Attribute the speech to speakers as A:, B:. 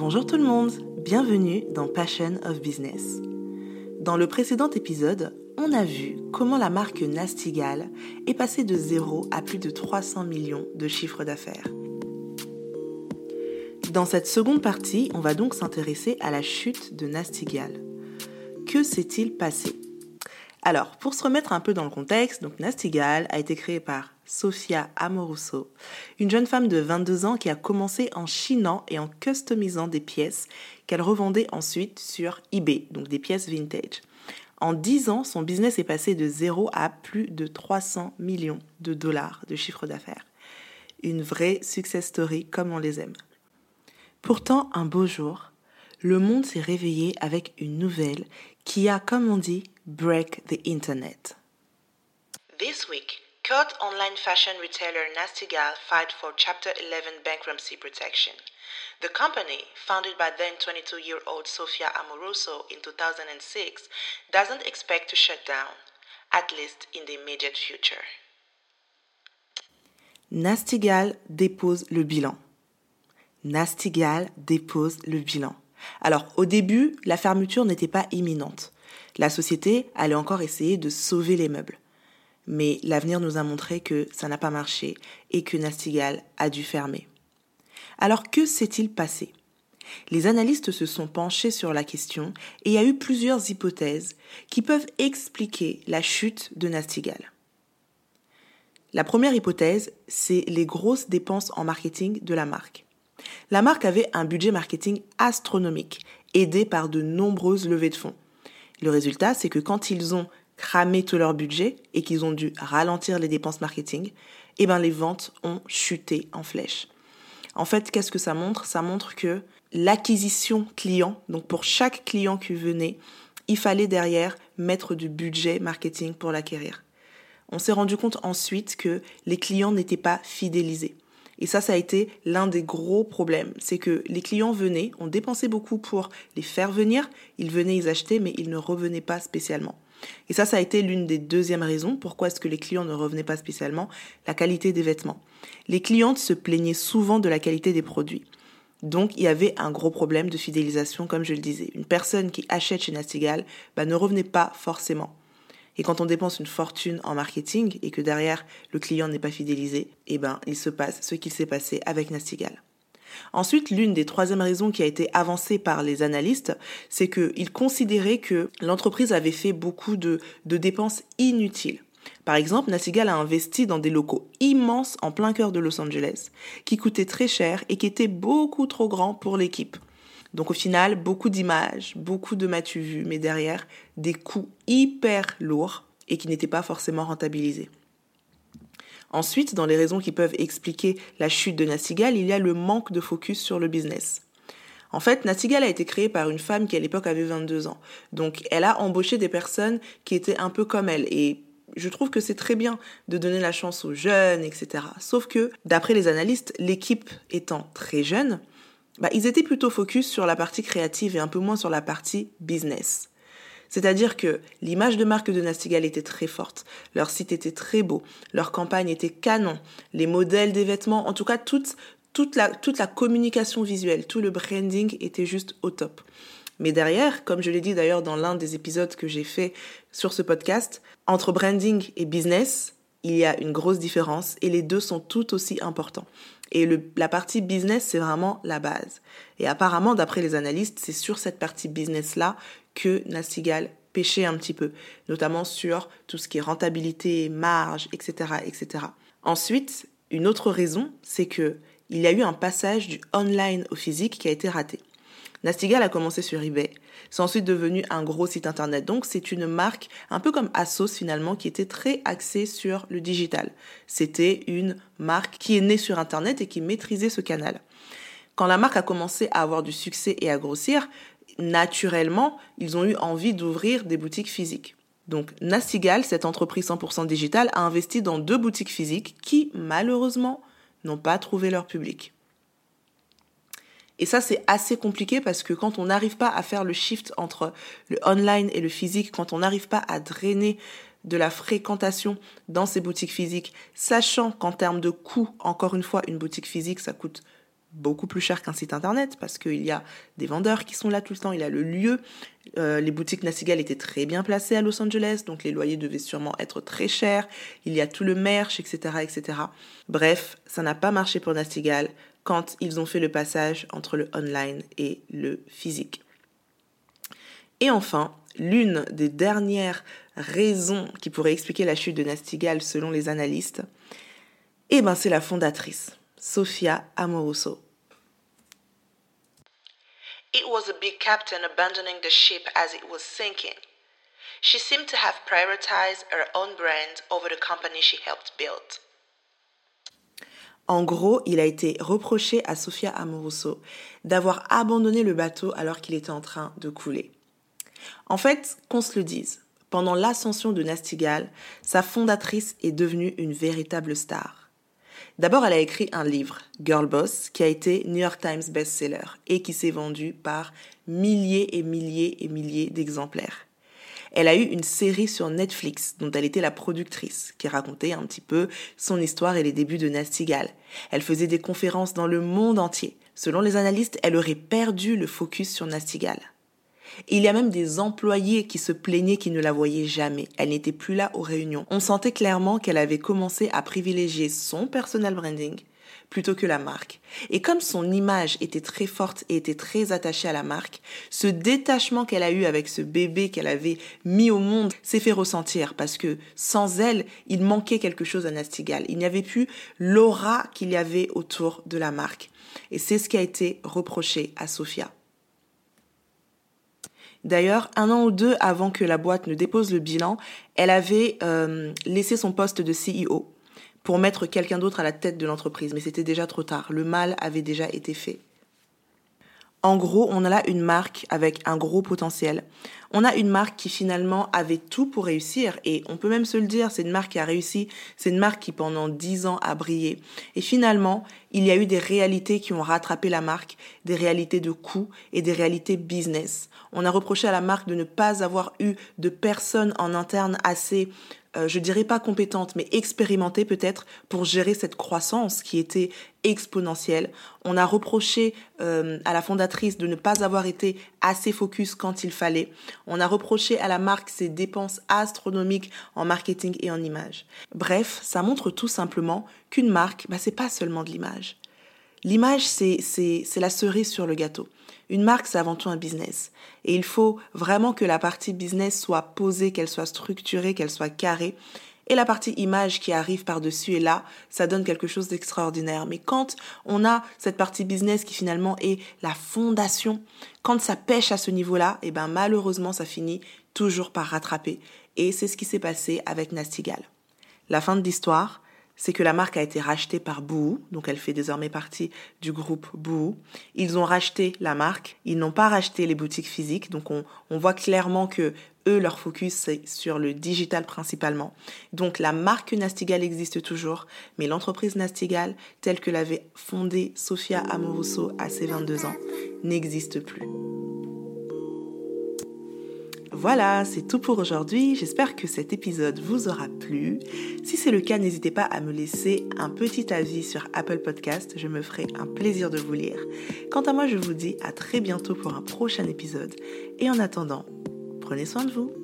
A: Bonjour tout le monde, bienvenue dans Passion of Business. Dans le précédent épisode, on a vu comment la marque Nastigal est passée de 0 à plus de 300 millions de chiffres d'affaires. Dans cette seconde partie, on va donc s'intéresser à la chute de Nastigal. Que s'est-il passé? Alors, pour se remettre un peu dans le contexte, donc Nastigal a été créé par Sofia Amoruso, une jeune femme de 22 ans qui a commencé en chinant et en customisant des pièces qu'elle revendait ensuite sur eBay, donc des pièces vintage. En 10 ans, son business est passé de 0 à plus de 300 millions de dollars de chiffre d'affaires. Une vraie success story comme on les aime. Pourtant, un beau jour, le monde s'est réveillé avec une nouvelle qui a, comme on dit, break the internet. This week, Code online fashion retailer Nastigal filed for Chapter 11 bankruptcy protection. The company, founded by then 22 year old Sofia Amoroso in 2006, doesn't expect to shut down, at least in the immediate future. Nastigal dépose le bilan. Nastigal dépose le bilan. Alors, au début, la fermeture n'était pas imminente. La société allait encore essayer de sauver les meubles mais l'avenir nous a montré que ça n'a pas marché et que Nastigal a dû fermer. Alors que s'est-il passé? Les analystes se sont penchés sur la question et il y a eu plusieurs hypothèses qui peuvent expliquer la chute de Nastigal. La première hypothèse, c'est les grosses dépenses en marketing de la marque. La marque avait un budget marketing astronomique, aidé par de nombreuses levées de fonds. Le résultat, c'est que quand ils ont cramé tout leur budget et qu'ils ont dû ralentir les dépenses marketing, eh ben les ventes ont chuté en flèche. En fait, qu'est-ce que ça montre? Ça montre que l'acquisition client, donc pour chaque client qui venait, il fallait derrière mettre du budget marketing pour l'acquérir. On s'est rendu compte ensuite que les clients n'étaient pas fidélisés. Et ça, ça a été l'un des gros problèmes. C'est que les clients venaient, on dépensait beaucoup pour les faire venir, ils venaient, ils achetaient, mais ils ne revenaient pas spécialement. Et ça, ça a été l'une des deuxièmes raisons pourquoi est-ce que les clients ne revenaient pas spécialement, la qualité des vêtements. Les clientes se plaignaient souvent de la qualité des produits. Donc, il y avait un gros problème de fidélisation, comme je le disais. Une personne qui achète chez Nastigal bah, ne revenait pas forcément. Et quand on dépense une fortune en marketing et que derrière le client n'est pas fidélisé, eh ben, il se passe ce qu'il s'est passé avec Nastigal. Ensuite, l'une des troisièmes raisons qui a été avancée par les analystes, c'est qu'ils considéraient que l'entreprise avait fait beaucoup de, dépenses inutiles. Par exemple, Nassigal a investi dans des locaux immenses en plein cœur de Los Angeles, qui coûtaient très cher et qui étaient beaucoup trop grands pour l'équipe. Donc au final, beaucoup d'images, beaucoup de matu vues, mais derrière, des coûts hyper lourds et qui n'étaient pas forcément rentabilisés. Ensuite, dans les raisons qui peuvent expliquer la chute de Nastigal, il y a le manque de focus sur le business. En fait, Nastigal a été créée par une femme qui à l'époque avait 22 ans. Donc elle a embauché des personnes qui étaient un peu comme elle. Et je trouve que c'est très bien de donner la chance aux jeunes, etc. Sauf que, d'après les analystes, l'équipe étant très jeune, bah, ils étaient plutôt focus sur la partie créative et un peu moins sur la partie business. C'est-à-dire que l'image de marque de Nastigal était très forte, leur site était très beau, leur campagne était canon, les modèles des vêtements, en tout cas toute, toute, la, la communication visuelle, tout le branding était juste au top. Mais derrière, comme je l'ai dit d'ailleurs dans l'un des épisodes que j'ai fait sur ce podcast, entre branding et business, il y a une grosse différence et les deux sont tout aussi importants. Et la partie business, c'est vraiment la base. Et apparemment, d'après les analystes, c'est sur cette partie business-là que Nastigal pêchait un petit peu, notamment sur tout ce qui est rentabilité, marge, etc., etc. Ensuite, une autre raison, c'est que il y a eu un passage du online au physique qui a été raté. Nastigal a commencé sur eBay, c'est ensuite devenu un gros site internet. Donc c'est une marque un peu comme Asos finalement qui était très axée sur le digital. C'était une marque qui est née sur internet et qui maîtrisait ce canal. Quand la marque a commencé à avoir du succès et à grossir, naturellement, ils ont eu envie d'ouvrir des boutiques physiques. Donc Nastigal, cette entreprise 100% digitale, a investi dans deux boutiques physiques qui, malheureusement, n'ont pas trouvé leur public. Et ça, c'est assez compliqué parce que quand on n'arrive pas à faire le shift entre le online et le physique, quand on n'arrive pas à drainer de la fréquentation dans ces boutiques physiques, sachant qu'en termes de coût, encore une fois, une boutique physique, ça coûte beaucoup plus cher qu'un site internet parce qu'il y a des vendeurs qui sont là tout le temps, il a le lieu. Euh, les boutiques Nastigal étaient très bien placées à Los Angeles, donc les loyers devaient sûrement être très chers. Il y a tout le merch, etc., etc. Bref, ça n'a pas marché pour Nastigal quand ils ont fait le passage entre le online et le physique. Et enfin, l'une des dernières raisons qui pourrait expliquer la chute de Nastigal selon les analystes, eh ben c'est la fondatrice. Sofia Amoruso.
B: It was a big captain abandoning the ship as it was sinking. She seemed to have prioritized her own brand over the company she helped build.
A: En gros, il a été reproché à Sofia Amoruso d'avoir abandonné le bateau alors qu'il était en train de couler. En fait, qu'on se le dise, pendant l'ascension de Nastigal, sa fondatrice est devenue une véritable star. D'abord, elle a écrit un livre, Girl Boss, qui a été New York Times bestseller et qui s'est vendu par milliers et milliers et milliers d'exemplaires. Elle a eu une série sur Netflix dont elle était la productrice, qui racontait un petit peu son histoire et les débuts de Nastigal. Elle faisait des conférences dans le monde entier. Selon les analystes, elle aurait perdu le focus sur Nastigal il y a même des employés qui se plaignaient qu'ils ne la voyaient jamais. Elle n'était plus là aux réunions. On sentait clairement qu'elle avait commencé à privilégier son personal branding plutôt que la marque. Et comme son image était très forte et était très attachée à la marque, ce détachement qu'elle a eu avec ce bébé qu'elle avait mis au monde s'est fait ressentir parce que sans elle, il manquait quelque chose à Nastigal. Il n'y avait plus l'aura qu'il y avait autour de la marque. Et c'est ce qui a été reproché à Sophia. D'ailleurs, un an ou deux avant que la boîte ne dépose le bilan, elle avait euh, laissé son poste de CEO pour mettre quelqu'un d'autre à la tête de l'entreprise, mais c'était déjà trop tard. Le mal avait déjà été fait. En gros, on a là une marque avec un gros potentiel. On a une marque qui finalement avait tout pour réussir et on peut même se le dire, c'est une marque qui a réussi, c'est une marque qui pendant dix ans a brillé. Et finalement, il y a eu des réalités qui ont rattrapé la marque, des réalités de coûts et des réalités business. On a reproché à la marque de ne pas avoir eu de personnes en interne assez euh, je dirais pas compétente, mais expérimentée peut-être pour gérer cette croissance qui était exponentielle. On a reproché euh, à la fondatrice de ne pas avoir été assez focus quand il fallait. On a reproché à la marque ses dépenses astronomiques en marketing et en image. Bref, ça montre tout simplement qu'une marque, bah, c'est pas seulement de l'image. L'image, c'est, la cerise sur le gâteau. Une marque, c'est avant tout un business. Et il faut vraiment que la partie business soit posée, qu'elle soit structurée, qu'elle soit carrée. Et la partie image qui arrive par-dessus et là, ça donne quelque chose d'extraordinaire. Mais quand on a cette partie business qui finalement est la fondation, quand ça pêche à ce niveau-là, et eh ben malheureusement, ça finit toujours par rattraper. Et c'est ce qui s'est passé avec Nastigal. La fin de l'histoire, c'est que la marque a été rachetée par Boo, donc elle fait désormais partie du groupe Boo. Ils ont racheté la marque, ils n'ont pas racheté les boutiques physiques, donc on, voit clairement que eux, leur focus, c'est sur le digital principalement. Donc la marque Nastigal existe toujours, mais l'entreprise Nastigal, telle que l'avait fondée Sofia Amoruso à ses 22 ans, n'existe plus. Voilà, c'est tout pour aujourd'hui. J'espère que cet épisode vous aura plu. Si c'est le cas, n'hésitez pas à me laisser un petit avis sur Apple Podcast. Je me ferai un plaisir de vous lire. Quant à moi, je vous dis à très bientôt pour un prochain épisode. Et en attendant, prenez soin de vous.